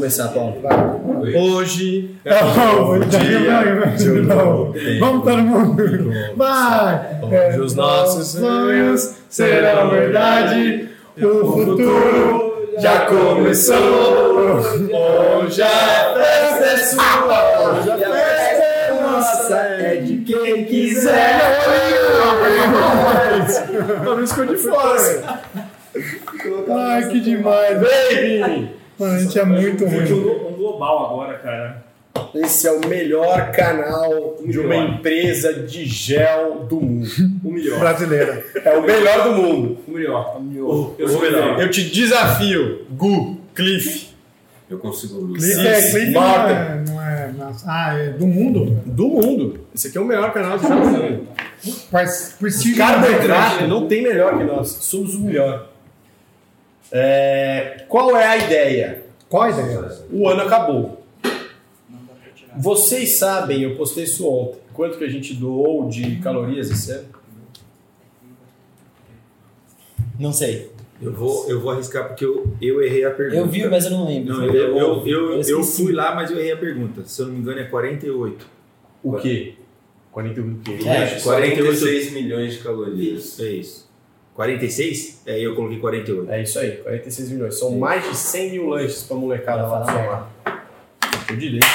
Vamos começar, Paulo. Hoje é um novo dia de um novo Vamos todo mundo. Vai! Hoje os nossos sonhos serão verdade. O futuro já começou. Hoje a festa é sua. Hoje a festa é nossa. É de quem quiser. Não ficou de fora. Ai, que demais. Baby! Mano, a gente é muito ruim. Um global agora, cara. Esse é o melhor canal de uma melhor. empresa de gel do mundo. O melhor. Brasileira. É o melhor do mundo. O melhor. Eu Eu sou o melhor. Eu te desafio, Gu, Cliff, Eu consigo. Clique é, Sim, clique não Marta. é, não é. Ah, é do mundo? do mundo. Esse aqui é o melhor canal de gel do mundo. Carboidrato não tem melhor que nós. Somos o melhor. É, qual é a ideia? Qual a ideia? O ano acabou. Vocês sabem, eu postei isso ontem, quanto que a gente doou de calorias esse ano? Não sei. Eu vou, eu vou arriscar porque eu, eu errei a pergunta. Eu vi, mas eu não lembro. Não, eu, eu, eu, eu, eu fui lá, mas eu errei a pergunta. Se eu não me engano, é 48. O quê? 41 do quê? É. 46 milhões de calorias. É isso. 46? É, eu coloquei 48. É isso aí, 46 milhões. São mais de 100 mil lanches pra molecada lá do somar. Eu direito.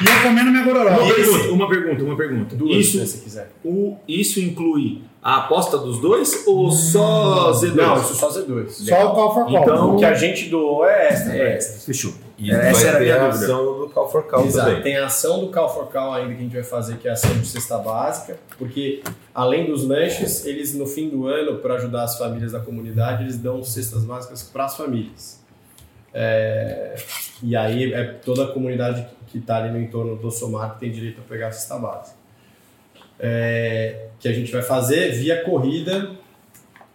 E eu comendo minha gororó. Uma pergunta, uma pergunta, uma pergunta. Duas, Isso, se você quiser. o, isso inclui a aposta dos dois ou só Z2? Não, isso só Z2. Só o call for call. Então- O que a gente doou é extra. É, fechou. E Essa vai era a ter a dúvida. ação do Call for Call Exato. também. Tem a ação do Cal for Cal ainda que a gente vai fazer, que é a ação de cesta básica, porque além dos lanches, eles no fim do ano, para ajudar as famílias da comunidade, eles dão cestas básicas para as famílias. É, e aí é toda a comunidade que está ali no entorno do Somar que tem direito a pegar a cesta básica. É, que a gente vai fazer via corrida.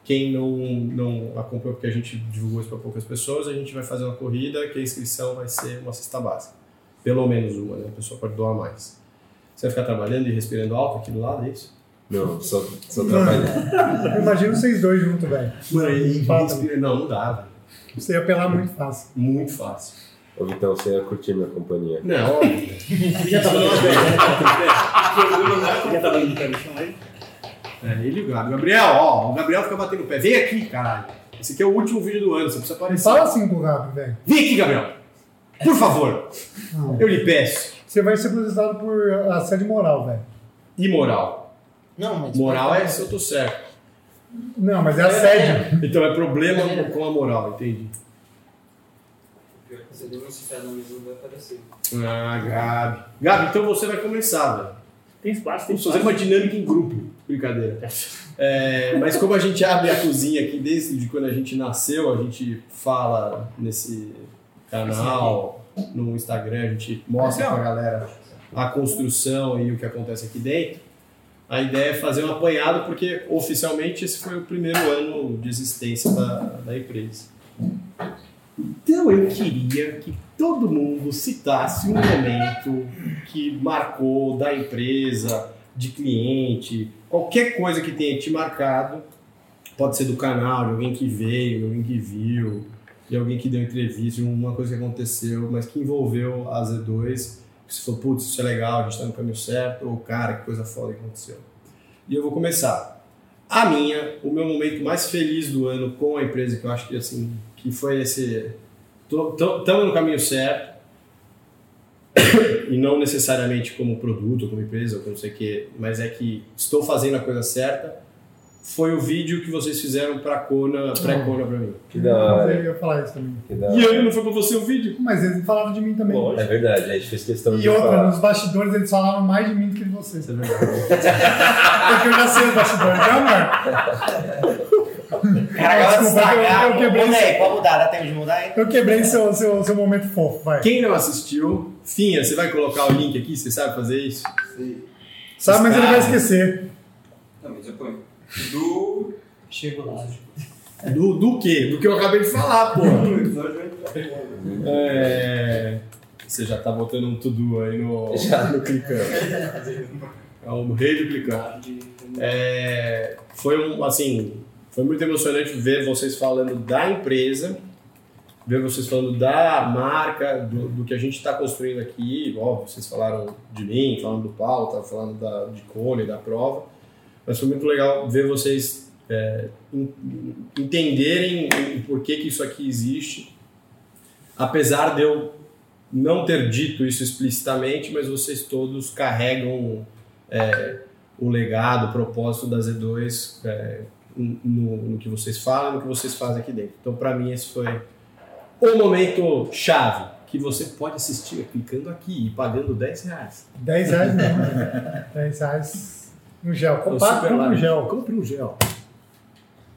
Quem não, não acompanhou, porque a gente divulgou isso para poucas pessoas, a gente vai fazer uma corrida que a inscrição vai ser uma cesta básica. Pelo menos uma, né? A pessoa pode doar mais. Você vai ficar trabalhando e respirando alto aqui do lado, é isso? Não, só, só trabalhando. Eu imagino vocês dois juntos, velho. Mano, Fala. respira... Não, não dá, velho. Você ia apelar muito fácil. Muito fácil. Ô Vitão, você ia curtir minha companhia. Não, óbvio. Já tá falando Já tá falando É, ele e o Gabriel. Gabriel, ó, o Gabriel fica batendo o pé. Vem aqui, caralho. Esse aqui é o último vídeo do ano, você precisa aparecer. Fala assim pro Gabi, velho. Vem aqui, Gabriel. Por favor. Não. Eu lhe peço. Você vai ser processado por assédio moral, velho. Imoral. Não, mas. Moral é se eu tô certo. Não, mas é assédio. Então é problema com a moral, entendi. Você denuncia no mesmo vai aparecer. Ah, Gabi. Gabi, então você vai começar, velho. Tem espaço, tem Vamos fazer espaço. uma dinâmica em grupo. Brincadeira. É, mas como a gente abre a cozinha aqui desde quando a gente nasceu, a gente fala nesse canal, no Instagram, a gente mostra pra galera a construção e o que acontece aqui dentro. A ideia é fazer um apanhado, porque oficialmente esse foi o primeiro ano de existência da, da empresa. Então eu queria que todo mundo citasse um momento que marcou da empresa, de cliente, qualquer coisa que tenha te marcado. Pode ser do canal, de alguém que veio, de alguém que viu, de alguém que deu entrevista, de uma coisa que aconteceu, mas que envolveu a Z2. Que você falou, putz, isso é legal, a gente está no caminho certo, ou cara, que coisa foda que aconteceu. E eu vou começar. A minha, o meu momento mais feliz do ano com a empresa, que eu acho que assim, que foi esse. Estamos no caminho certo, e não necessariamente como produto, ou como empresa, ou como não sei o quê, mas é que estou fazendo a coisa certa, foi o vídeo que vocês fizeram para Kona, pré-Kona para mim. Que da hora. Eu ia falar isso também. Que da E hora. aí, não foi para você o vídeo? Mas eles falaram de mim também. Lógico. É verdade, a gente fez questão E de outra, falar. nos bastidores eles falaram mais de mim do que de vocês. Isso é verdade. Porque eu já sei os bastidores, né, amor? Cara, agora Desculpa, eu- estragar. eu quebrei Muda isso. aí, pode mudar, dá tempo de mudar aí? Eu quebrei seu, seu, seu momento fofo, vai. Quem não assistiu, Finha, você vai colocar o link aqui? Você sabe fazer isso? Sabe, mas ele vai esquecer. Não, mas eu ponho. Do. Chego lá. Do, do quê? Do que eu acabei de falar, pô. É... Você já tá botando um to-do aí no, Já. no clicando. É o rei do clicão. É, foi um, assim, foi muito emocionante ver vocês falando da empresa, ver vocês falando da marca, do, do que a gente está construindo aqui. Óbvio, vocês falaram de mim, falando do Paulo, tava falando da, de Cone, da prova. Mas foi muito legal ver vocês é, en- entenderem o porquê que isso aqui existe. Apesar de eu não ter dito isso explicitamente, mas vocês todos carregam é, o legado, o propósito da Z2 é, no, no que vocês falam, no que vocês fazem aqui dentro. Então, para mim, esse foi o momento chave que você pode assistir clicando aqui e pagando 10 reais. 10 reais não. né? 10 reais no gel. O Compara Super com um gel. Compre um gel.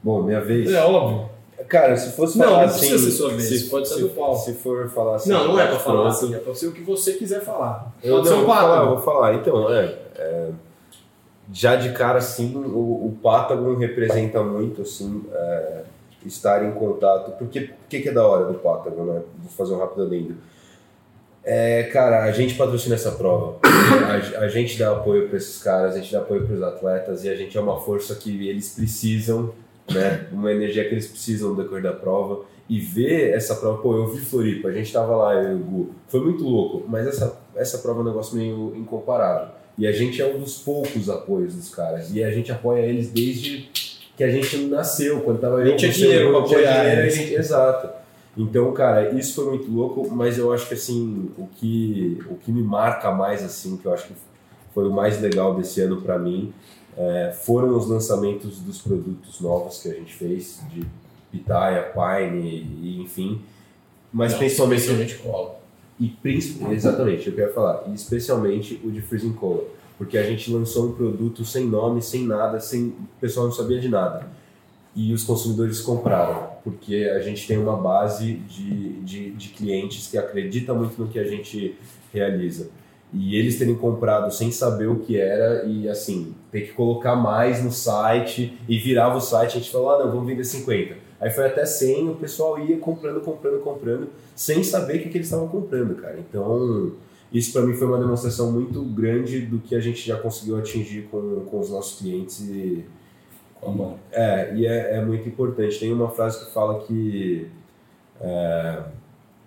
Bom, minha vez. É óbvio. Cara, se fosse Não, falar não precisa assim, ser sua vez, se, pode ser se, do Paulo. se for falar assim, Não, não é pra falar assim, é pra ser o que você quiser falar. Eu Pode não, ser um vou falar, vou falar. Então, é, é, já de cara, assim, o, o Patagon representa muito, assim, é, estar em contato. Porque o que, é da hora do Patagon, né? Vou fazer um rápido adendo. É, cara, a gente patrocina essa prova. A, a gente dá apoio para esses caras, a gente dá apoio para os atletas e a gente é uma força que eles precisam, né? Uma energia que eles precisam decorrer da prova. E ver essa prova, pô, eu vi Floripa, a gente tava lá, eu e o Gu, foi muito louco, mas essa, essa prova é um negócio meio incomparável. E a gente é um dos poucos apoios dos caras. E a gente apoia eles desde que a gente nasceu, quando tava Nem eu, tinha dinheiro pra apoiar dinheiro, a eles. gente- Exato. Então, cara, isso foi muito louco, mas eu acho que assim, o que, o que me marca mais, assim, que eu acho que foi o mais legal desse ano pra mim, é, foram os lançamentos dos produtos novos que a gente fez, de Pitaya, Pine, e, enfim. Mas Não, principalmente especialmente cola. E princi- exatamente, eu quero falar, e especialmente o de Freezing Cola, porque a gente lançou um produto sem nome, sem nada, sem o pessoal não sabia de nada. E os consumidores compraram, porque a gente tem uma base de, de, de clientes que acredita muito no que a gente realiza. E eles terem comprado sem saber o que era e assim, ter que colocar mais no site e virava o site, a gente falou, ah não, vamos vender 50. Aí foi até 100, o pessoal ia comprando, comprando, comprando, sem saber o que, que eles estavam comprando, cara. Então, isso para mim foi uma demonstração muito grande do que a gente já conseguiu atingir com, com os nossos clientes e, é, e é, é muito importante. Tem uma frase que fala que é,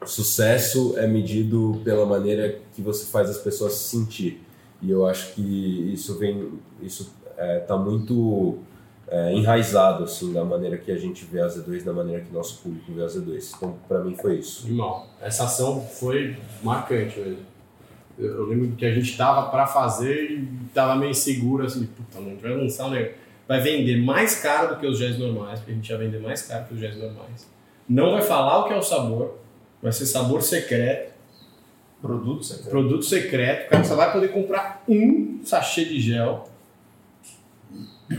sucesso é medido pela maneira que você faz as pessoas se sentir. E eu acho que isso vem, isso está muito é, enraizado assim da maneira que a gente vê a Z2, da maneira que nosso público vê a Z2. Então, para mim foi isso. Irmão, essa ação foi marcante mesmo. Eu, eu lembro que a gente tava pra fazer e tava meio inseguro, assim, puta, não, a gente vai lançar um negócio. Vai vender mais caro do que os géis normais, porque a gente ia vender mais caro que os géis normais. Não vai falar o que é o sabor, vai ser sabor secreto, Produto, você produto secreto. O cara só vai poder comprar um sachê de gel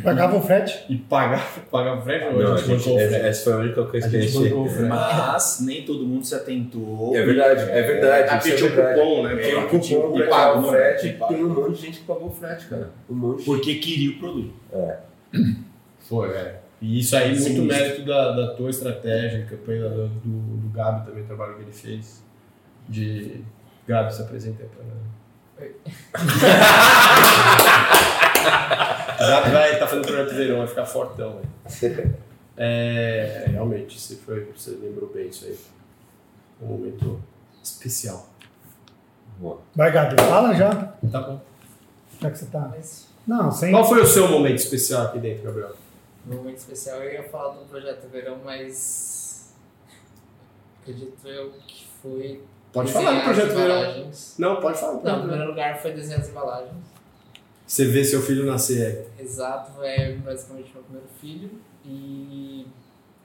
Pagava o frete. e pagar, pagar o frete. Não, a a gente o essa, frete. essa foi a única coisa A que a gente bancou o frete. Mas nem todo mundo se atentou. É verdade, é verdade. Isso é pediu verdade. cupom, né? Tem um Pediu cupom e pagou, o frete. né? Tem um monte de gente que pagou o frete, cara. Um monte. Porque queria o produto. Foi, é. E isso aí, muito mérito da, da tua estratégia, campanha do, do, do Gabi também, o trabalho que ele fez. De. Gabi, se apresenta aí pra O Gabi vai tá fazendo projeto verão, vai ficar fortão. É, realmente, você, foi, você lembrou bem isso aí. Um momento especial. Vai, Gabi, fala já. Tá bom. Já que você tá. Não, sem. Qual foi o seu momento especial aqui dentro, Gabriel? No momento especial eu ia falar do projeto Verão, mas acredito eu que foi. Pode falar do projeto verão. Não, pode falar Não, em primeiro lugar foi desenhar as embalagens. Você vê seu filho nascer Exato, é basicamente meu primeiro filho. E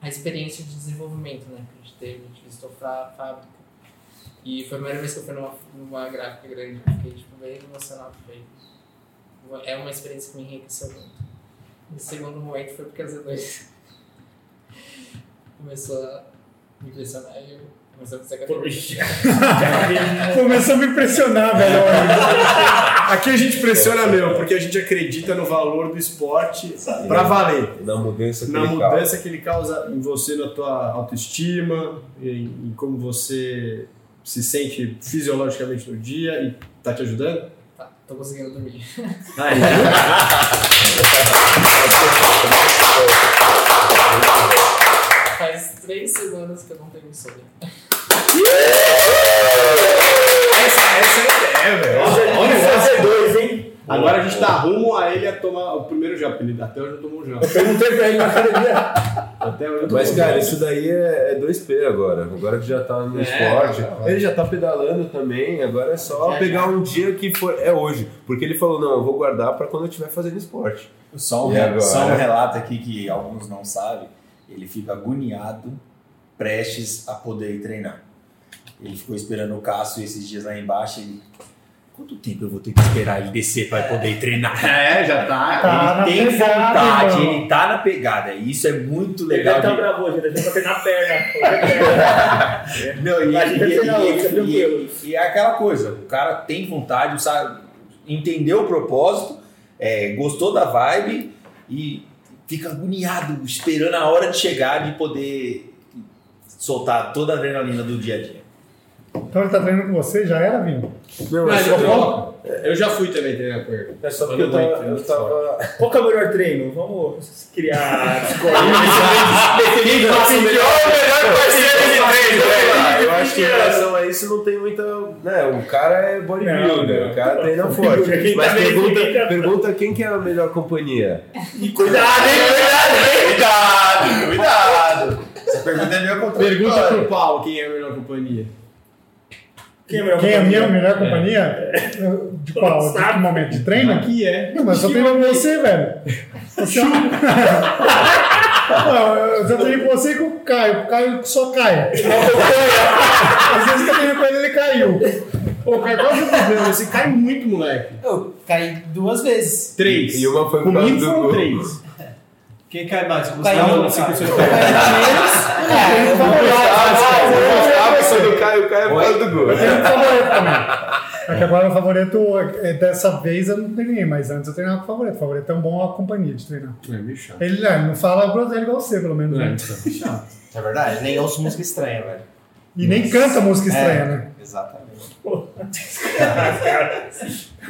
a experiência de desenvolvimento né, que a gente teve, a gente visitou a fábrica. E foi a primeira vez que eu fui numa, numa gráfica grande, fiquei tipo, bem emocionado. Foi, é uma experiência que me enriqueceu muito. E o segundo momento foi porque a Z2 começou a me impressionar e eu comecei a fazer. Começou a me impressionar, velho. Aqui a gente pressiona mesmo, porque a gente acredita no valor do esporte pra valer. Na mudança que Na ele mudança que ele causa em você, na tua autoestima, em, em como você se sente fisiologicamente no dia e tá te ajudando? Tá, tô conseguindo dormir. Aí, Faz três semanas que eu não tenho insônia. Essa, essa é a ideia, velho. Fazer dois, hein? Agora a gente tá rumo a ele a tomar o primeiro já, porque ele até hoje não tomou um já. Eu perguntei pra ele na academia. Até hoje não Mas, cara, já. isso daí é, é 2P agora. Agora que já tá no É, esporte. já. Ele já tá pedalando também. Agora é só Já, pegar um dia que for. É hoje. Porque ele falou: não, eu vou guardar pra quando eu estiver fazendo esporte. Só um, E agora? só um relato aqui que alguns não sabem. Ele fica agoniado, prestes a poder ir treinar. Ele ficou esperando o Cássio esses dias lá embaixo e... Quanto tempo eu vou ter que esperar ele descer para poder treinar? É, já tá. Tá na ele tem pegada, vontade, irmão. ele tá na pegada. E isso é muito Ele legal. até de- gravou, a gente deixou pra treinar a perna. Perna. Não, e, e- e- hoje, e- e é aquela coisa, o cara tem vontade, sabe, entendeu o propósito, é, gostou da vibe e fica agoniado, esperando a hora de chegar de poder soltar toda a adrenalina do dia a dia. Então ele tá treinando com você? Já era, Vinho? Não, Não, é só. Eu já fui também treinar com ele. é só porque eu eu tava. Eu tava Qual que é o melhor treino? Vamos criar Quem passa o melhor, o melhor parceiro de treino, velho. eu acho que em relação a isso não tem muita. Né, o cara é bodybuilder, o cara treina forte. Mas tá pergunta, pergunta quem que é a melhor companhia. Cuidado, hein? Cuidado? Cuidado, cuidado. Essa pergunta é minha Pergunta pro Paulo quem é a melhor companhia. Quem é, melhor Quem é a minha melhor companhia? De qual? De que momento? De treino? Aqui é. Não, mas eu tô treinando com você, velho. Você é. Não, eu já treinei com você e com o Caio. O Caio só cai. Às vezes que eu treinei com ele, ele caiu. Pô, o Caio quase fudeu, você cai muito, moleque. Eu caí duas vezes. Três. E uma foi Comigo do foram gol. três. Quem cai mais? O Não, não, não, cinco, seis, Caiu menos. É, eu a pessoa do Caio, o Caio é por causa do gol. Eu tenho um favorito também. É que agora o favorito, é, dessa vez eu não treinei, mas antes eu treinava com o favorito. O favorito é um bom companhia de treinar. É meio chato. Ele né, não fala groselha igual você, pelo menos. É, Né? então, chato. É verdade, nem ouço música estranha, velho. E nem canta música estranha, É, né? Exatamente.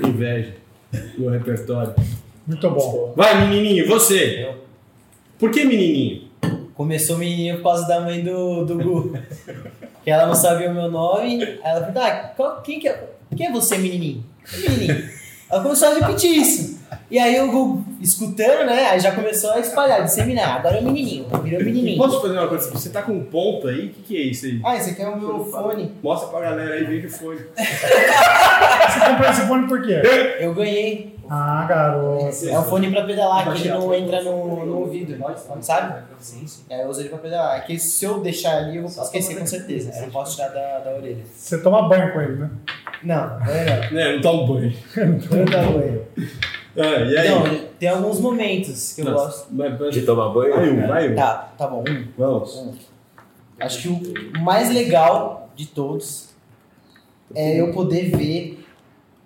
Inveja. No repertório. Muito bom. Vai, menininho, você. Por que menininho? Começou menininho por causa da mãe do, do Gu. que ela não sabia o meu nome. Aí ela falou, ah, qual- quem, que é, quem é você, menininho? Menininho. Ela começou a repetir isso. E aí Gu, escutando, né? Aí já começou a espalhar, disseminar. Agora é o menininho, virou menininho. posso fazer uma coisa? Você tá com um ponto aí? O que, que é isso aí? Ah, esse aqui é o meu fone. Mostra pra galera aí, vende o fone. Comprou esse fone por quê? Eu ganhei. Ah, garoto. É um fone pra pedalar que não entra no, no ouvido, sabe? Aí eu uso ele pra pedalar. É que se eu deixar ali, eu vou esquecer com certeza. Eu não posso tirar da, da orelha. Você toma banho com ele, né? Não, não é não dá um banho. não. Não dá banho. Ah, e aí? Então, tem alguns momentos que eu Nossa, gosto. De tomar banho? vai um, vai um. Tá, tá bom. Um. Vamos. Acho que o mais legal de todos é eu poder ver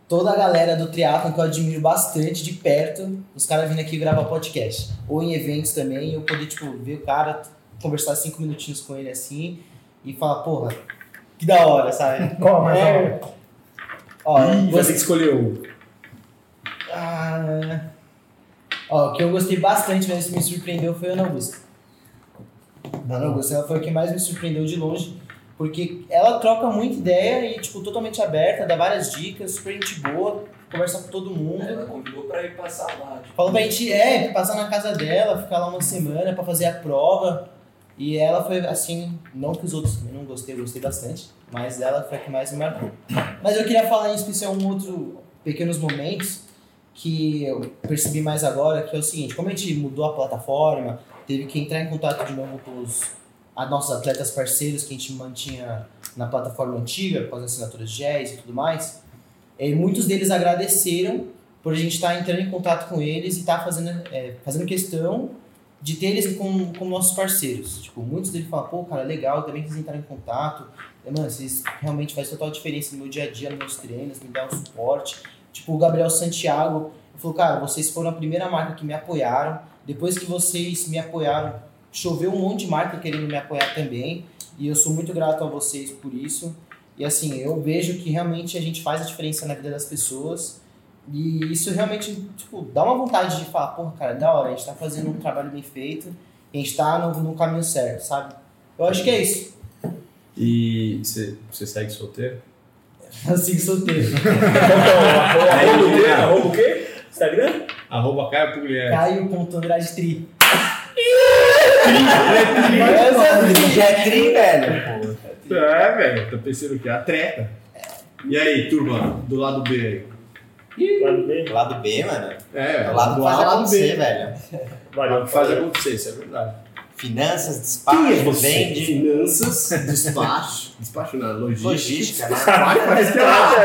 toda a galera do triatlon que eu admiro bastante de perto, os caras vindo aqui gravar podcast. Ou em eventos também, eu poder, tipo, ver o cara, conversar cinco minutinhos com ele assim e falar, porra, que da hora, sabe? Qual a mais da É. hora? Ó, Ih, você- que escolher um. Ah, ó, o que eu gostei bastante, mas me surpreendeu foi a Ana Augusta. A Ana Augusta ela foi a que mais me surpreendeu de longe, porque ela troca muita ideia e, tipo, totalmente aberta, dá várias dicas, super gente boa, conversa com todo mundo. Ela convidou pra ir passar lá. Tipo, Falou pra gente, é, passar na casa dela, ficar lá uma semana pra fazer a prova. E ela foi assim, não que os outros também não gostei, eu gostei bastante, mas ela foi a que mais me marcou. Mas eu queria falar em especial um outro pequenos momentos que eu percebi mais agora, que é o seguinte, como a gente mudou a plataforma, teve que entrar em contato de novo com os a nossos atletas parceiros que a gente mantinha na plataforma antiga, com as assinaturas GES e tudo mais, e muitos deles agradeceram por a gente estar entrando em contato com eles e estar fazendo, é, fazendo questão de ter eles como, como nossos parceiros. Tipo, muitos deles falam, pô, cara, legal, também que vocês entraram em contato. É, Mano, vocês realmente fazem total diferença no meu dia a dia, nos meus treinos, me dão um suporte. Tipo, o Gabriel Santiago falou, cara, vocês foram a primeira marca que me apoiaram. Depois que vocês me apoiaram, choveu um monte de marca querendo me apoiar também. E eu sou muito grato a vocês por isso. E assim, eu vejo que realmente a gente faz a diferença na vida das pessoas. E isso realmente, tipo, dá uma vontade de falar, porra, cara, da hora, a gente tá fazendo um trabalho bem feito, a gente tá no, no caminho certo, sabe? Eu acho que é isso. E você você segue solteiro? Assim, solteiro. Arroba o quê? Arroba o quê? Instagram? Arroba Caio Pugliese. Caio.andrade tri. Já é tri, velho. É, velho. Tá pensando o quê? A treta. E aí, turma, do lado B aí? Lado B. Lado B, mano. É, É o lado que do faz A, lado acontecer, B. velho. Valeu. Faz acontecer, isso é verdade. Finanças, despacho, vende. Finanças, despacho. Despacho não, logística. Logística, né? Mas que nada,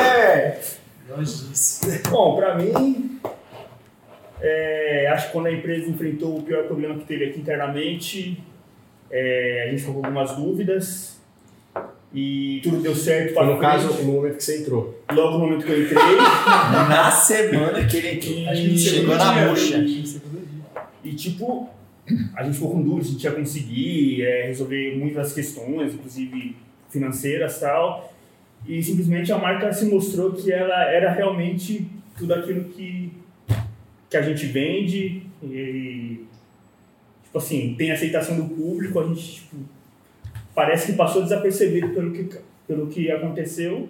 é. Logística. Bom, pra mim, é, acho que quando a empresa enfrentou o pior problema que teve aqui internamente, é, a gente ficou com algumas dúvidas e tudo deu certo para no caso, no momento que você entrou. logo no momento que eu entrei. Na semana que ele E- chegou na bucha. E tipo, a gente ficou com dúvidas, a gente ia conseguir é, resolver muitas questões, inclusive financeiras e tal. E simplesmente a marca se mostrou que ela era realmente tudo aquilo que, que a gente vende. E, tipo assim, tem aceitação do público, a gente tipo, parece que passou desapercebido pelo que, pelo que aconteceu.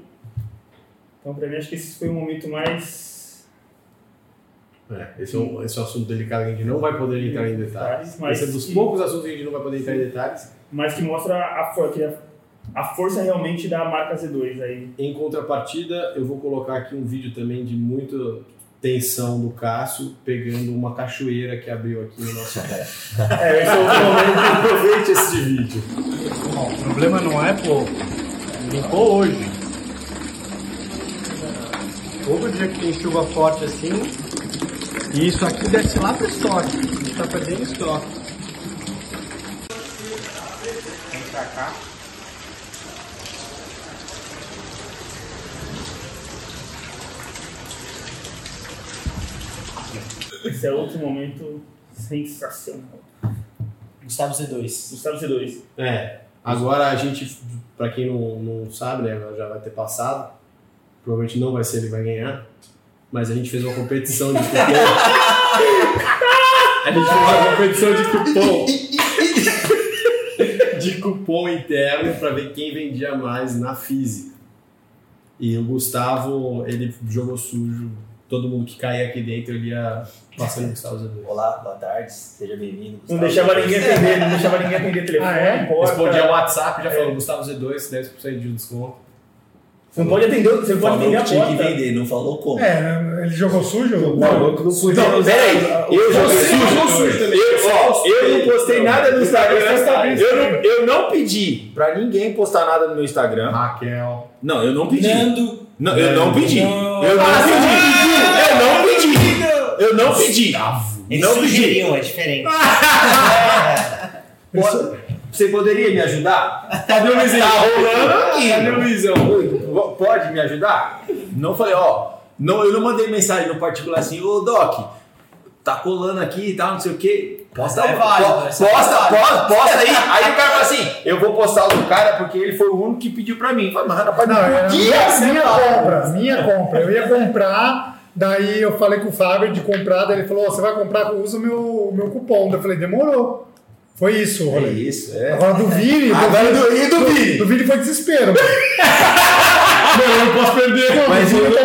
Então, pra mim, acho que esse foi o momento mais É, esse, é um, esse é um assunto delicado que a gente não vai poder entrar em detalhes. Mas esse é dos que- poucos assuntos que a gente não vai poder entrar em detalhes. mas que mostra a, que a, a força realmente da marca Z2 aí. Em contrapartida, eu vou colocar aqui um vídeo também de muita tensão do Cássio pegando uma cachoeira que abriu aqui no nosso pé. É, esse é o momento. Aproveite esse vídeo. Bom, o problema não é pouco. Limpou hoje. Todo dia que tem chuva forte assim, e isso aqui desce lá pro estoque. A gente tá perdendo estoque. Vem pra cá. Esse é outro momento sensacional. Gustavo Z2. Gustavo Z2. É, agora a gente, pra quem não, não sabe, né, já vai ter passado. Provavelmente não vai ser ele que vai ganhar. Mas a gente fez uma competição de cupom. a gente fez uma competição de cupom. de cupom interno pra ver quem vendia mais na física. E o Gustavo, ele jogou sujo. Todo mundo que caía aqui dentro, ele ia passando o Gustavo Z2. Olá, boa tarde, seja bem-vindo. Não deixava ninguém atender, não deixava ninguém atender telefone, Ah, é? porta. Respondia o WhatsApp, já falou Gustavo Z2, 10% de desconto. Você não pode atender, você não pode atender a que tinha que porta. vender, não falou como. É, ele jogou sujo? Não, não peraí. Eu joguei sujo. Eu, ó, eu não postei nada no Instagram. Eu não, eu não pedi pra ninguém postar nada no meu Instagram. Raquel. Não, eu não pedi. Nando. Não, eu não pedi. Eu não pedi. Eu não pedi. Eu não pedi. Eles Não pedi. sugeriam, é diferente. Po- Você poderia me ajudar? Cadê o Luizão? Tá rolando aqui. Cadê o Luizão? Pode me ajudar? Não falei, ó. Não, eu não mandei mensagem no particular assim, ô Doc, tá colando aqui e tal, não sei o quê. Posta, É válido, po- essa é posta, válido. posta, posta aí. Aí o cara fala assim: eu vou postar o do cara porque ele foi o único que pediu pra mim. Eu Falei, mas rapaz, Não, não era minha, minha compra, minha compra. Eu ia comprar, daí eu falei com o Fábio de comprar, daí ele falou, "Ó, você vai comprar, usa o meu, o meu cupom. Daí eu falei, demorou. Foi isso o É isso, é. Agora do Vini, do Agora Vini, do, e do Vini? do Vini foi desespero. não, eu não posso perder. Não, Mas o eu,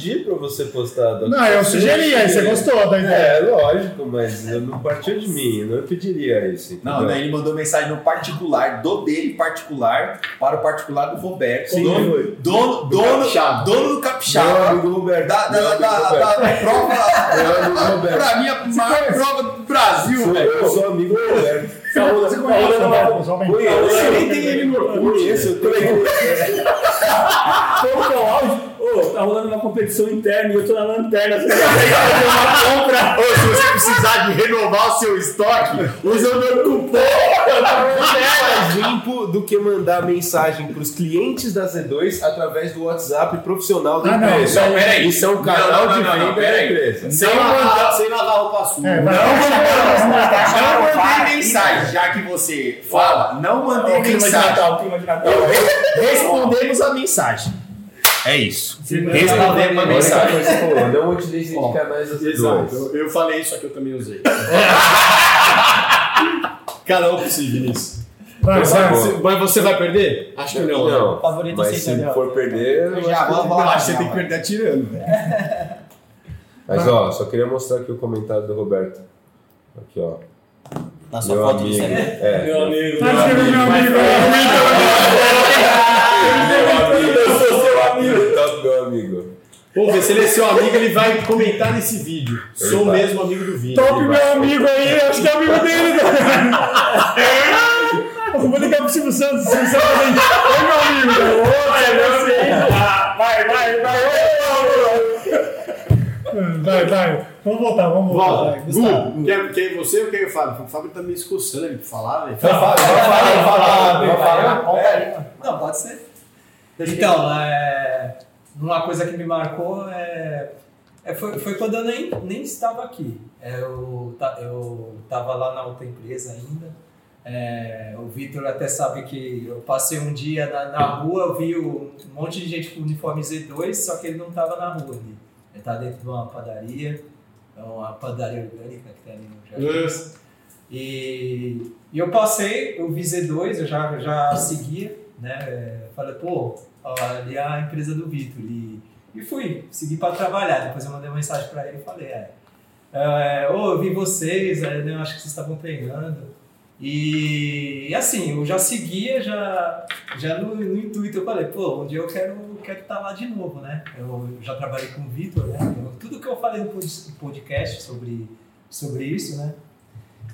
pedi pra você postar. Doc. Não, eu sugeri, aí você gostou da ideia. É, lógico, mas eu não partiu de mim, eu não pediria isso. Não, entendeu? né, ele mandou mensagem no particular, do dele particular, para o particular do Roberto. Sim, dono, foi. dono, dono, Capixaba. dono do Capixaba. amigo Roberto. Da, da, da, da, Roberto. da prova. Roberto. pra mim, a maior prova do Brasil, Sou- velho. Eu sou amigo do Roberto. Você conhece o Roberto? Conheço. nem tem ele no Orkut. Conheço, eu tenho. O áudio? Ô, tá rolando uma competição interna e eu tô na lanterna. Você vai fazer uma compra. Ô, se você precisar de renovar o seu estoque, usa o meu cupom. mais limpo do que mandar mensagem para os clientes da Z2 através do WhatsApp profissional da Ah, não, empresa. aí- peraí. Isso é um Não, canal não, de não, não, venda da peraí. empresa. Sem lavar, sem lavar roupa suja. É, vai- Não mandei mensagem, já que você fala, não mandei clima de mensagem. Natal, clima de Natal. Respondemos a mensagem. É isso. Sim, Responder uma A única mensagem. não utilize de canais. Eu, eu falei isso, só que eu também usei. Cada um possível nisso. Tá. Você- Mas você vai perder? Acho que não. né? Não, Favorito mas se derrota. for perder, eu Já, acho que- acho você tem que perder atirando. velho. Mas ó, só queria mostrar aqui o comentário do Roberto. Aqui, ó. Na sua Meu foto amigo. Instagram. É, Meu amigo. Tá escrevendo meu amigo. Eu sou seu amigo. Top, meu amigo. Ver, se ele é seu amigo, ele vai comentar nesse vídeo. Ele Sou vai. mesmo amigo do Vini. Top vai. meu amigo aí, acho que é amigo dele. né? Eu vou ligar pro Silvio Santos. Silvio Santos também. Oi, meu amigo. né? Ô, Vai, vai, vai. Vai, vai. Vamos voltar, vamos voltar. Volta. Vai. Gu, quer, quer você ou quer o Fábio? O Fábio tá me escoçando ele pra falar, velho. Vai falar, vai falar, vai. Não, pode ser. Então, é, uma coisa que me marcou é, é foi, foi quando eu nem, nem estava aqui. É, Eu, eu estava lá na outra empresa ainda. É, o Vitor até sabe que eu passei um dia na, na rua, eu vi um monte de gente com uniforme Z2, só que ele não estava na rua ali. Ele estava dentro de uma padaria, é uma padaria orgânica que tem ali no Jardim. E, e eu passei, eu vi Z2, eu já, já seguia, né? Falei, pô, ali é a empresa do Vitor. E, e fui, segui para trabalhar. Depois eu mandei uma mensagem para ele e falei, é, é, ô, eu vi vocês, é, eu acho que vocês estavam treinando. E, e assim, eu já seguia, já, já no, no intuito, eu falei, pô, um dia eu quero quero estar lá de novo, né? Eu já trabalhei com o Vitor, né? Eu- tudo que eu falei no pod- podcast sobre, sobre isso, né?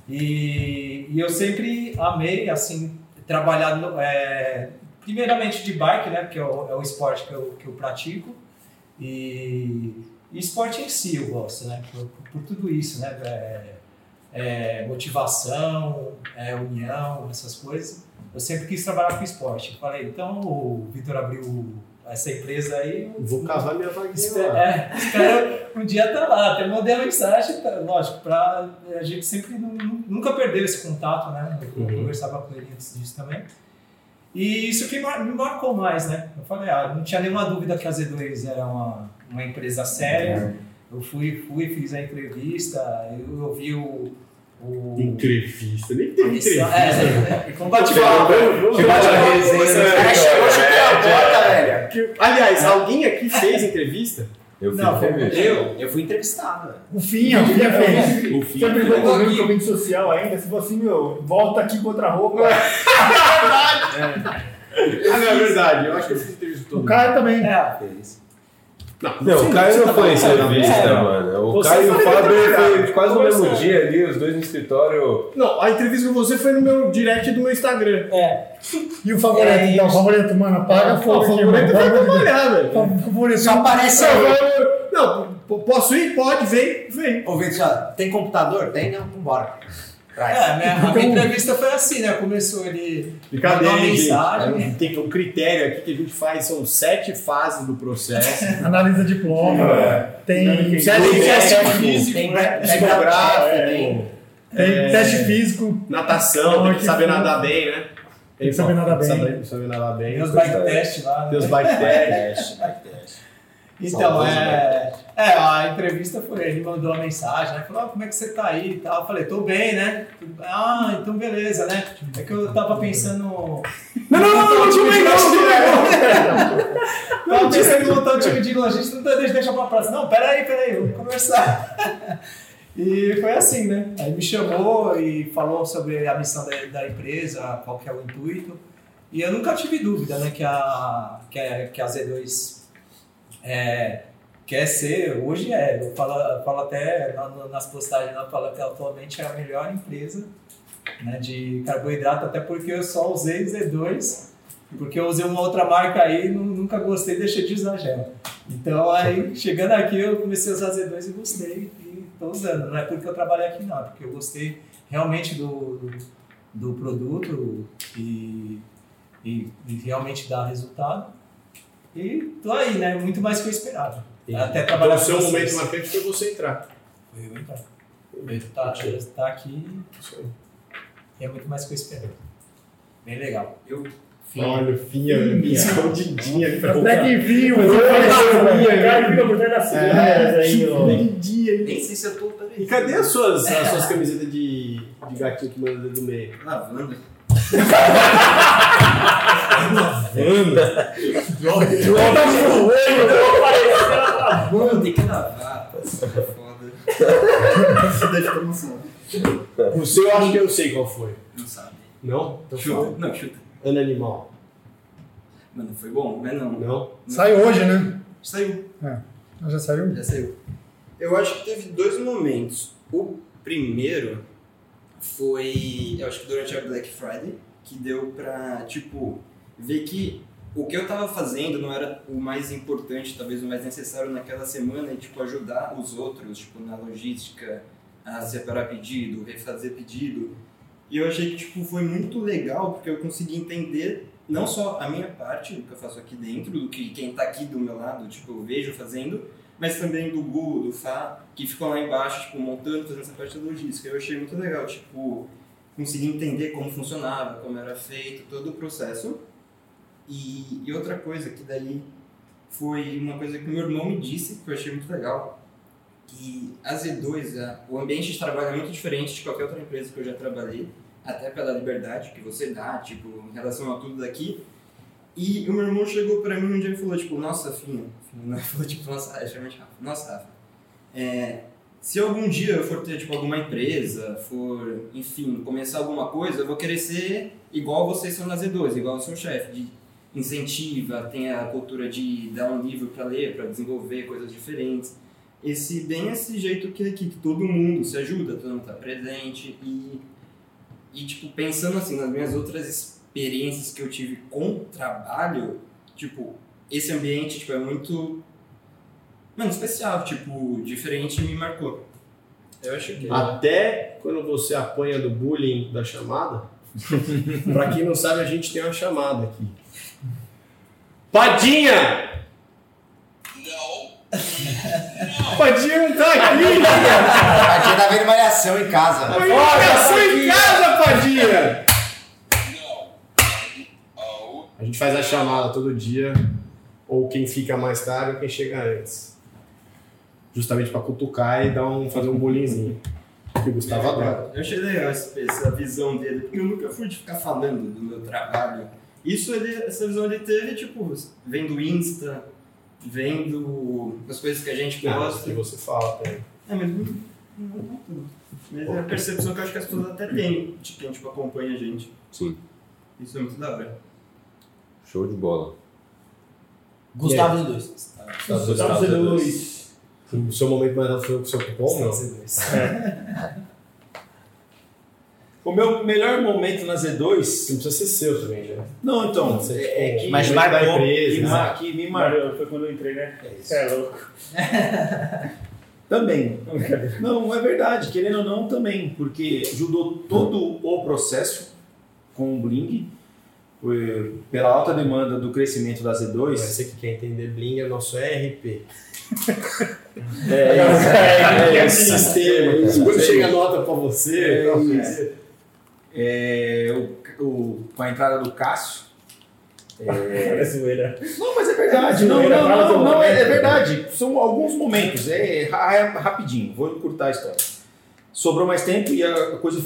E, e eu sempre amei, assim, trabalhar, é, primeiramente de bike, né? Porque é o, é o esporte que eu, que eu pratico. E, e esporte em si eu gosto, né? Por, por tudo isso, né? É, é, motivação, é, união, essas coisas. Eu sempre quis trabalhar com esporte. Falei, então o Vitor abriu essa empresa aí. Vou cavar minha vaguinha lá. é, espero um dia estar lá. Até mandei a mensagem, tá, lógico, pra a gente sempre nu- nu- nunca perdeu esse contato, né? Eu Uhum. conversava com ele antes disso também. E isso que me marcou mais, né? Eu falei, ah, não tinha nenhuma dúvida que a Z2 era uma, uma empresa séria. Eu fui, fui, fiz a entrevista, eu, eu vi o. o Entrevista, nem teve entrevista. É, é, como bate Tipo a resenha no É, chegou, chutei a porta, velho. Que- Aliás, alguém aqui fez entrevista? Eu fiz Não, entrevista. Eu, eu fui entrevistado, velho. O Finha, o Finha fez. O Você brigou comigo no caminho social ainda, você falou assim, meu, volta aqui com outra roupa. Ah, não, é verdade. Eu acho que eu fiz entrevista todo O Caio também. É, Não, o Caio não foi em entrevista, É. mano. O Você Caio e o foi Fábio foi quase no mesmo dia ali, os dois no escritório. Não, a entrevista com você foi no meu direct do meu Instagram. E o favorito, É, então, o isso. favorito, mano, apaga Pô, fogo o aqui, favorito mano. vai trabalhar, velho. Favorito. Só aparece aí. Não, posso ir? Pode, vem, vem. Ô, Vitor, tem computador? Tem, não? Vambora. Traz. É, a minha, a minha entrevista foi assim, né? Começou ele Brincadeira, uma gente? mensagem. É um- Tem um critério aqui que a gente faz, são sete fases do processo. Analisa diploma. Tem, Sete Tem teste teste físico, tem né? psicográfico, tem tem teste físico. natação, tem que que saber nadar bem, né? Tem que saber nadar bem. Saber, saber nadar bem. Tem os bike test lá. né? Tem os bike test. Então, é, é, a entrevista foi, ele mandou uma mensagem, né? Falou, ah, como é que você tá aí e tal. Eu falei, tô bem, né? Ah, então beleza, né? É que eu tava pensando. Não, não, não, não, time não, Tava pensando em montar um time de logística, não deixa, deixa pra próxima. Não, peraí, peraí, vamos conversar. E foi assim, né? Aí me chamou e falou sobre a missão da, da empresa, qual que é o intuito. E eu nunca tive dúvida, né? Que a, que a, que a Z2 é, quer ser, hoje é, eu falo, eu falo até na- nas postagens, eu falo que atualmente é a melhor empresa né, de carboidrato, até porque eu só usei Z2, porque eu usei uma outra marca aí e nu- nunca gostei, deixei de usar gel. Então aí, chegando aqui, eu comecei a usar Z2 e gostei, e estou usando. Não é porque eu trabalhei aqui não, é porque eu gostei realmente do, do, do produto e, e, e realmente dá resultado. E tô aí, né? Muito mais que eu esperava. Até Então, trabalhar o seu momento vocês. marcante foi você entrar. Foi eu entrar. Tá, tá aqui e é muito mais que eu esperava. Bem legal. Eu Olha, o Finha, escondidinha. ele falou, Até que vinho, O cara fica por trás das câmeras aí, ó. Escondidinha. Nem sei se eu tô. Peraí. E cadê as suas, as suas camisetas de, de gatinho que manda do meio? Lavando. Mano, tem que lavar, é foda. Deixa eu emoção. O seu eu acho que eu sei qual foi. Não sabe. Não? Então Chuta. fala. Não, chuta. Ana Animal. Mano, foi bom, mas não. Não? Sai hoje, né? Saiu. Já saiu? Já saiu. Eu acho que teve dois momentos. O primeiro foi, eu acho que durante a Black Friday, que deu pra, tipo, ver que o que eu tava fazendo não era o mais importante, talvez o mais necessário naquela semana, e, tipo, ajudar os outros, tipo, na logística, a separar pedido, refazer pedido. E eu achei que, tipo, foi muito legal, porque eu consegui entender não só a minha parte, do que eu faço aqui dentro, do que quem tá aqui do meu lado, tipo, eu vejo fazendo, mas também do Gu, do Fá, que ficam lá embaixo, tipo, montando, fazendo essa parte da logística. Eu achei muito legal, tipo, conseguir entender como funcionava, como era feito, todo o processo. E, e outra coisa que daí foi uma coisa que meu irmão me disse, que eu achei muito legal, que a Z2, a- o ambiente de trabalho é muito diferente de qualquer outra empresa que eu já trabalhei, até pela liberdade que você dá, tipo, em relação a tudo daqui. E o meu irmão chegou pra mim um dia e falou, tipo, nossa, não falou, tipo, nossa, é realmente Rafa, nossa, Rafa, é, se algum dia eu for ter, tipo, alguma empresa, for, enfim, começar alguma coisa, eu vou querer ser igual vocês são na Z2, igual o seu chefe, de incentiva, tem a cultura de dar um livro para ler, para desenvolver coisas diferentes. Esse, bem esse jeito que é aqui, que todo mundo se ajuda, todo mundo está presente e, e, tipo, pensando assim, nas minhas outras experiências que eu tive com trabalho, tipo, esse ambiente, tipo, é muito, mano, especial, tipo, diferente me marcou. Eu acho que... Até quando você apanha do bullying da chamada, pra quem não sabe, a gente tem uma chamada aqui. Padinha! Não! Padinha não tá aqui, cara! A gente tá vendo malhação em casa. Olha, em casa, Padinha! A gente faz a chamada todo dia, ou quem fica mais tarde ou quem chega antes. Justamente pra cutucar e dar um, fazer um bullyingzinho. Que o Gustavo adora. Eu achei legal essa, essa visão dele, porque eu nunca fui de ficar falando do meu trabalho. Isso ele, essa visão ele teve, tipo, vendo Insta, vendo as coisas que a gente Ah, gosta. que você fala também. É, mas não, não, não tudo. Mas é a percepção que eu acho que as pessoas até têm de quem tipo, acompanha a gente. Sim. Isso é muito da hora. Show de bola. Gustavo de dois. Gustavo Gustavo Z2. O seu momento mais alto foi o seu cupom, não? O meu melhor momento na Z2. Não precisa ser seu também, né? Não, então. É, é tipo, que, mas marcou empresa, que, né? que me marcou. Foi quando eu entrei, né? É isso. É louco. Também. Não, é verdade, querendo ou não, também, porque ajudou todo o processo com o Bling, pela alta demanda do crescimento da Z2. Você que quer entender Bling é nosso ERP. É, é, É, é, o sistema. Quando chega a nota pra você, É pra isso. você. é, o, o- com a entrada do Cássio. É zoeira. Não, mas é verdade, não, Zoeira, não, não, do não, é, é momento. verdade. São alguns momentos, é, ra- é rapidinho, vou encurtar a história. Sobrou mais tempo e a coisa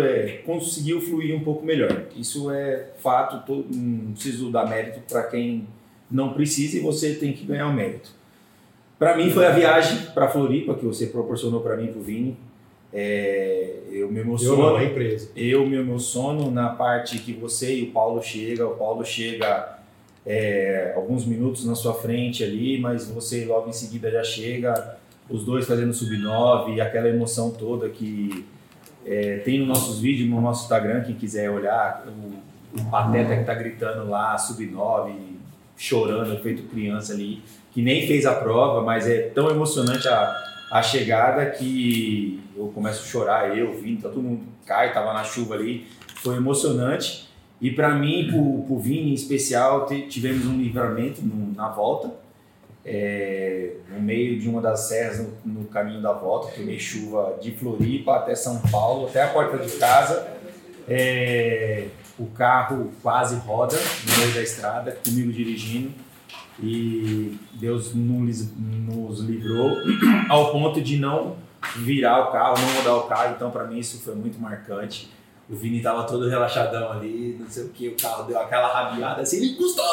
é, conseguiu fluir um pouco melhor. Isso é fato, to- não preciso dar mérito para quem não precisa e você tem que ganhar o mérito. Para mim foi a viagem para Floripa que você proporcionou para mim e para o Vini. É, eu me Eu emociono não, a empresa. eu me emociono na parte que você e o Paulo chega. O Paulo chega é, alguns minutos na sua frente ali, mas você logo em seguida já chega. Os dois fazendo sub-9, aquela emoção toda que é, tem nos nossos vídeos, no nosso Instagram, quem quiser olhar, o, o Pateta que tá gritando lá, sub-9, chorando, feito criança ali, que nem fez a prova, mas é tão emocionante a, a chegada que eu começo a chorar, eu, Vini, tá todo mundo cai, tava na chuva ali, foi emocionante. E para mim, pro, pro Vini em especial, tivemos um livramento no- na volta, é, no meio de uma das serras no, no caminho da volta, peguei chuva de Floripa até São Paulo, até a porta de casa. É, o carro quase roda no meio da estrada, comigo dirigindo. E Deus nos, livrou ao ponto de não virar o carro, não mudar o carro. Então, para mim, isso foi muito marcante. O Vini tava todo relaxadão ali, não sei o que, o carro deu aquela rabiada assim, ele, Gustavo,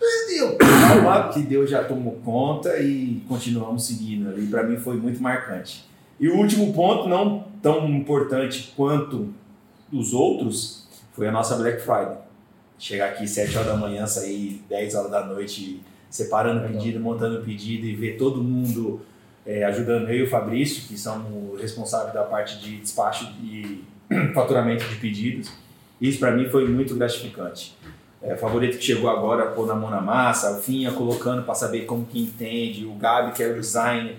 meu Deus! Que Deus já tomou conta e continuamos seguindo ali. Para mim foi muito marcante. E o último ponto, não tão importante quanto os outros, foi a nossa Black Friday. Chegar aqui 7 horas da manhã, sair 10 horas da noite, separando pedido, montando pedido e ver todo mundo é, ajudando eu e o Fabrício, que somos responsáveis da parte de despacho e faturamento de pedidos. Isso para mim foi muito gratificante. É, o favorito que chegou agora, pôr na mão na massa, o Finha colocando para saber como que entende, o Gabi, que é o designer,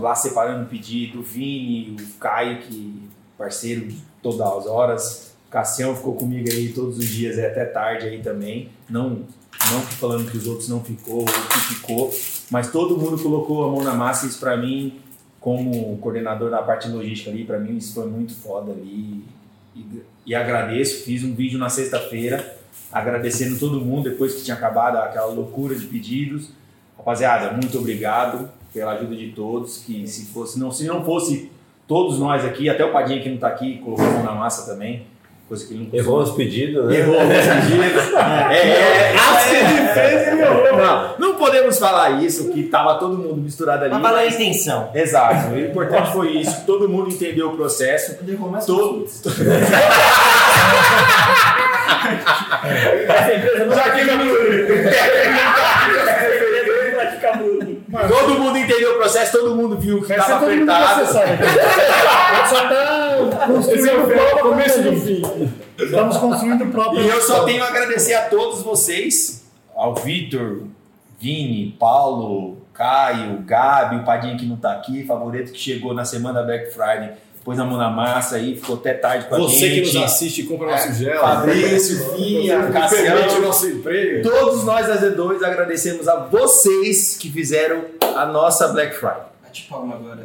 lá separando o pedido, o Vini, o Caio, que parceiro de todas as horas, o Cassião ficou comigo aí todos os dias, é até tarde aí também, não, não falando que os outros não ficou, ou que ficou, mas todo mundo colocou a mão na massa, isso para mim, como coordenador da parte logística ali, para mim isso foi muito foda ali, e, e agradeço, fiz um vídeo na sexta-feira, agradecendo todo mundo depois que tinha acabado aquela loucura de pedidos. Rapaziada, muito obrigado pela ajuda de todos. Que se fosse não se não fosse todos nós aqui, até o Padinha que não está aqui colocou a mão na massa também. Coisa que ele não Errou os pedidos, né? Errou os pedidos. É, é, As que ele fez, ele errou. Não, não podemos falar isso, que tava todo mundo misturado ali. Mas valeu a intenção. Exato. O importante foi isso. Todo mundo entendeu o processo. Todo... Essa empresa não pratica Todo mundo entendeu o processo, todo mundo viu que estava mundo apertado. processado. Ele só tá construindo o próprio começo do fim. Estamos construindo o próprio. E eu só tenho a agradecer a todos vocês, ao Vitor, Vini, Paulo, Caio, Gabi, o Padinha que não tá aqui, favorito que chegou na semana da Black Friday, pôs a mão na massa aí, ficou até tarde com a Você que gente. nos assiste e compra nosso gel. Fabrício, Vinha, Você que permite o Cassião. nosso emprego. Todos nós da Z2 agradecemos a vocês que fizeram a nossa Black Friday. Bate palma agora.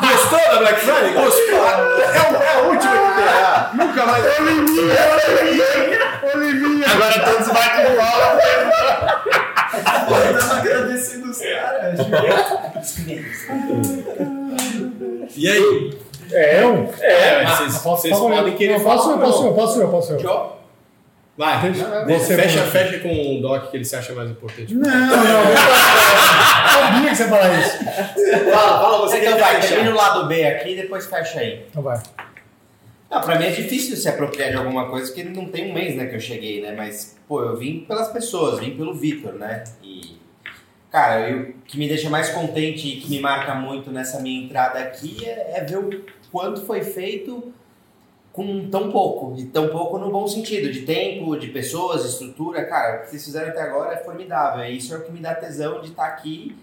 Gostou da Black Friday? Gostou? É, o- é a última que terá. Nunca mais. Agora todos batem no alto. Estamos agradecendo os caras. E aí? É, eu? É, vocês, vocês Favorito. podem querer Eu posso, falar. eu posso, eu posso, eu posso. eu. Vai, Você fecha, fecha com o Doc que ele se acha mais importante. Não, não. eu Sabia que você ia falar isso. Fala, fala você Então que vai, Termina o lado B aqui e depois fecha aí. Então vai. Não, pra mim é difícil se apropriar de alguma coisa porque não tem um mês, né, que eu cheguei, né? Mas, pô, eu vim pelas pessoas, vim pelo Vitor, né? E, cara, o que me deixa mais contente e que me marca muito nessa minha entrada aqui é, é ver o quanto foi feito com tão pouco. E tão pouco no bom sentido, de tempo, de pessoas, estrutura. Cara, o que vocês fizeram até agora é formidável. E isso é o que me dá tesão de estar aqui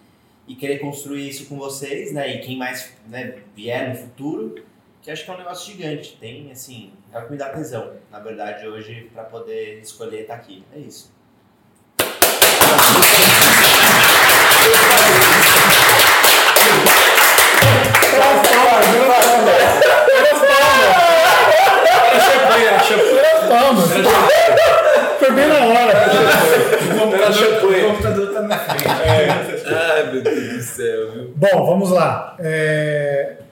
e querer construir isso com vocês, né? E quem mais né, vier no futuro que acho que é um negócio gigante. Tem, assim, é o que me dá tesão, na verdade, hoje, pra poder escolher estar aqui. É isso. Foi bem na hora. Era O computador tá na frente. Ai, meu Deus do céu, viu? Bom, vamos lá. É,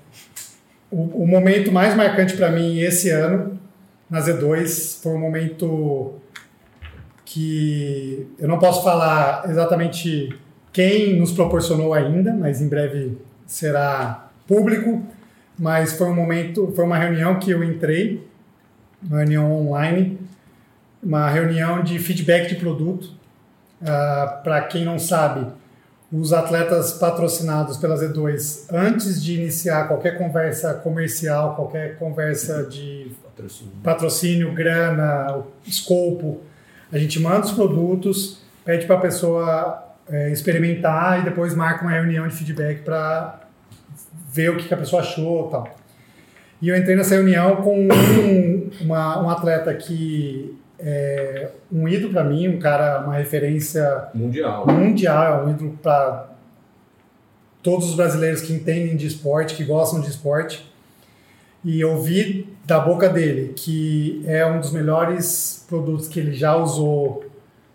O, o momento mais marcante para mim esse ano, na Z2, foi um momento que eu não posso falar exatamente quem nos proporcionou ainda, mas em breve será público. Mas foi um momento, foi uma reunião que eu entrei, uma reunião online, uma reunião de feedback de produto. Para quem não sabe, os atletas patrocinados pela Z2, antes de iniciar qualquer conversa comercial, qualquer conversa de patrocínio, grana, escopo, a gente manda os produtos, pede para a pessoa é, experimentar e depois marca uma reunião de feedback para ver o que, que a pessoa achou e tal. E eu entrei nessa reunião com um, uma- um atleta que é um ídolo para mim, um cara, uma referência Mundial. mundial, é um ídolo para todos os brasileiros que entendem de esporte, que gostam de esporte. E ouvir da boca dele que é um dos melhores produtos que ele já usou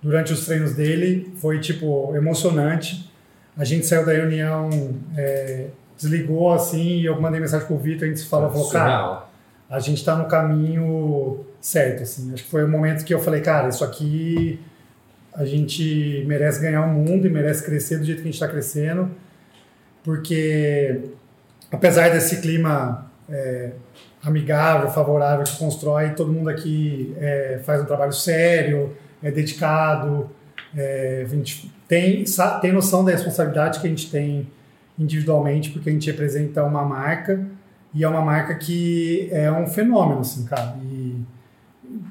durante os treinos dele foi tipo emocionante. A gente saiu da reunião, é, desligou assim, e eu mandei mensagem pro Vitor, a gente se falou, falou, cara, a gente está no caminho certo, assim. Acho que foi o momento que eu falei, cara, isso aqui a gente merece ganhar o mundo e merece crescer do jeito que a gente está crescendo, porque apesar desse clima é, amigável, favorável que constrói, todo mundo aqui é, faz um trabalho sério, é dedicado, é, a gente tem, tem noção da responsabilidade que a gente tem individualmente, porque a gente representa uma marca e é uma marca que é um fenômeno, assim, cara.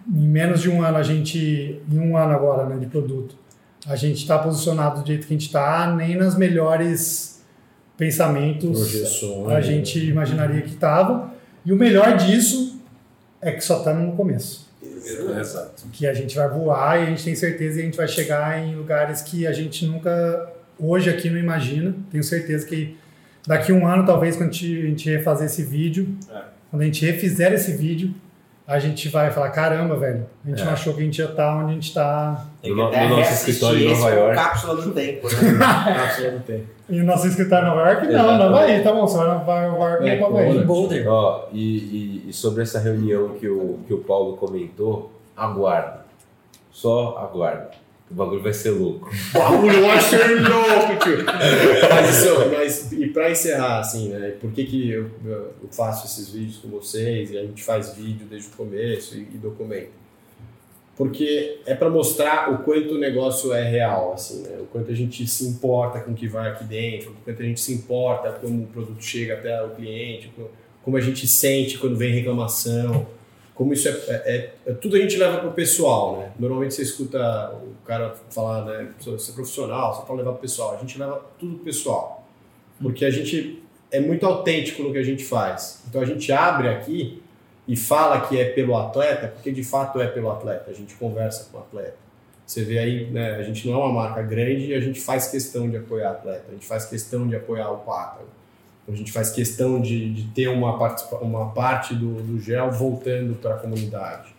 Em menos de um ano a gente, em um ano agora, né, de produto, a gente está posicionado do jeito que a gente está, nem nas melhores pensamentos Projeções. a gente imaginaria que estava. E o melhor disso é que só estamos no começo. Exato. Que a gente vai voar e a gente tem certeza que a gente vai chegar em lugares que a gente nunca, hoje aqui, não imagina. Tenho certeza que daqui a um ano, talvez, quando a gente, a gente refazer esse vídeo, quando a gente refizer esse vídeo, a gente vai falar: caramba, velho, a gente É. não achou que a gente ia estar onde a gente está. No- no nosso escritório em Nova York. cápsula do tempo, né? Cápsula do tempo. E o nosso escritório em Nova York? Não, não vai, tá bom, você vai vai- vai É, para Havaí. Boulder. Ó, e, e- e sobre essa reunião que o, que o Paulo comentou, aguarda. Só aguarda. O bagulho vai ser louco. Bagulho vai ser louco, tio. Mas, mas e pra encerrar, assim, né? Por que, que eu, eu faço esses vídeos com vocês e a gente faz vídeo desde o começo e, e documenta? Porque é para mostrar o quanto o negócio é real, assim, né? O quanto a gente se importa com o que vai aqui dentro, o quanto a gente se importa como o produto chega até o cliente, co- como a gente sente quando vem reclamação, como isso é, é- é- tudo a gente leva pro pessoal, né? Normalmente você escuta o cara falar, né, você é profissional, só para levar pro pessoal. A gente leva tudo pro pessoal. Porque a gente é muito autêntico no que a gente faz. Então a gente abre aqui e fala que é pelo atleta, porque de fato é pelo atleta. A gente conversa com o atleta. Você vê aí, né, a gente não é uma marca grande e a gente faz questão de apoiar atleta. A gente faz questão de apoiar o Pata. A gente faz questão de, de ter uma, uma parte do, do gel voltando para a comunidade.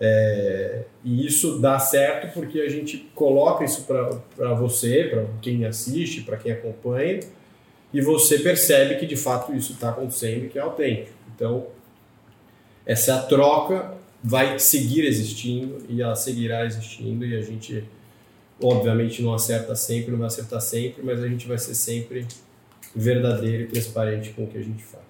É, e isso dá certo porque a gente coloca isso para você, para quem assiste, para quem acompanha, e você percebe que de fato isso está acontecendo e que é autêntico. Então, essa troca vai seguir existindo e ela seguirá existindo e a gente, obviamente, não acerta sempre, não vai acertar sempre, mas a gente vai ser sempre verdadeiro e transparente com o que a gente faz.